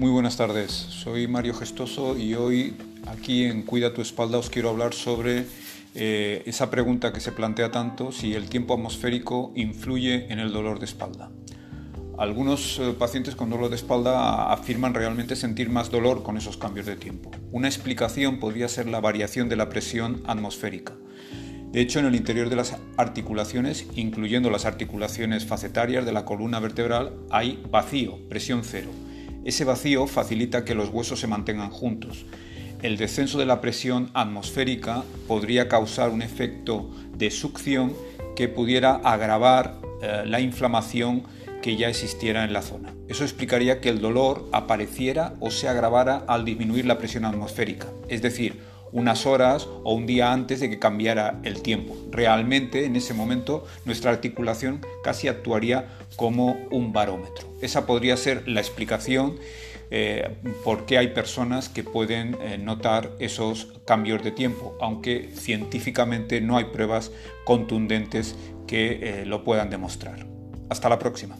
Muy buenas tardes, soy Mario Gestoso y hoy aquí en Cuida tu espalda os quiero hablar sobre eh, esa pregunta que se plantea tanto si el tiempo atmosférico influye en el dolor de espalda. Algunos eh, pacientes con dolor de espalda afirman realmente sentir más dolor con esos cambios de tiempo. Una explicación podría ser la variación de la presión atmosférica. De hecho, en el interior de las articulaciones, incluyendo las articulaciones facetarias de la columna vertebral, hay vacío, presión cero ese vacío facilita que los huesos se mantengan juntos. El descenso de la presión atmosférica podría causar un efecto de succión que pudiera agravar eh, la inflamación que ya existiera en la zona. Eso explicaría que el dolor apareciera o se agravara al disminuir la presión atmosférica, es decir, unas horas o un día antes de que cambiara el tiempo. Realmente en ese momento nuestra articulación casi actuaría como un barómetro. Esa podría ser la explicación eh, por qué hay personas que pueden eh, notar esos cambios de tiempo, aunque científicamente no hay pruebas contundentes que eh, lo puedan demostrar. Hasta la próxima.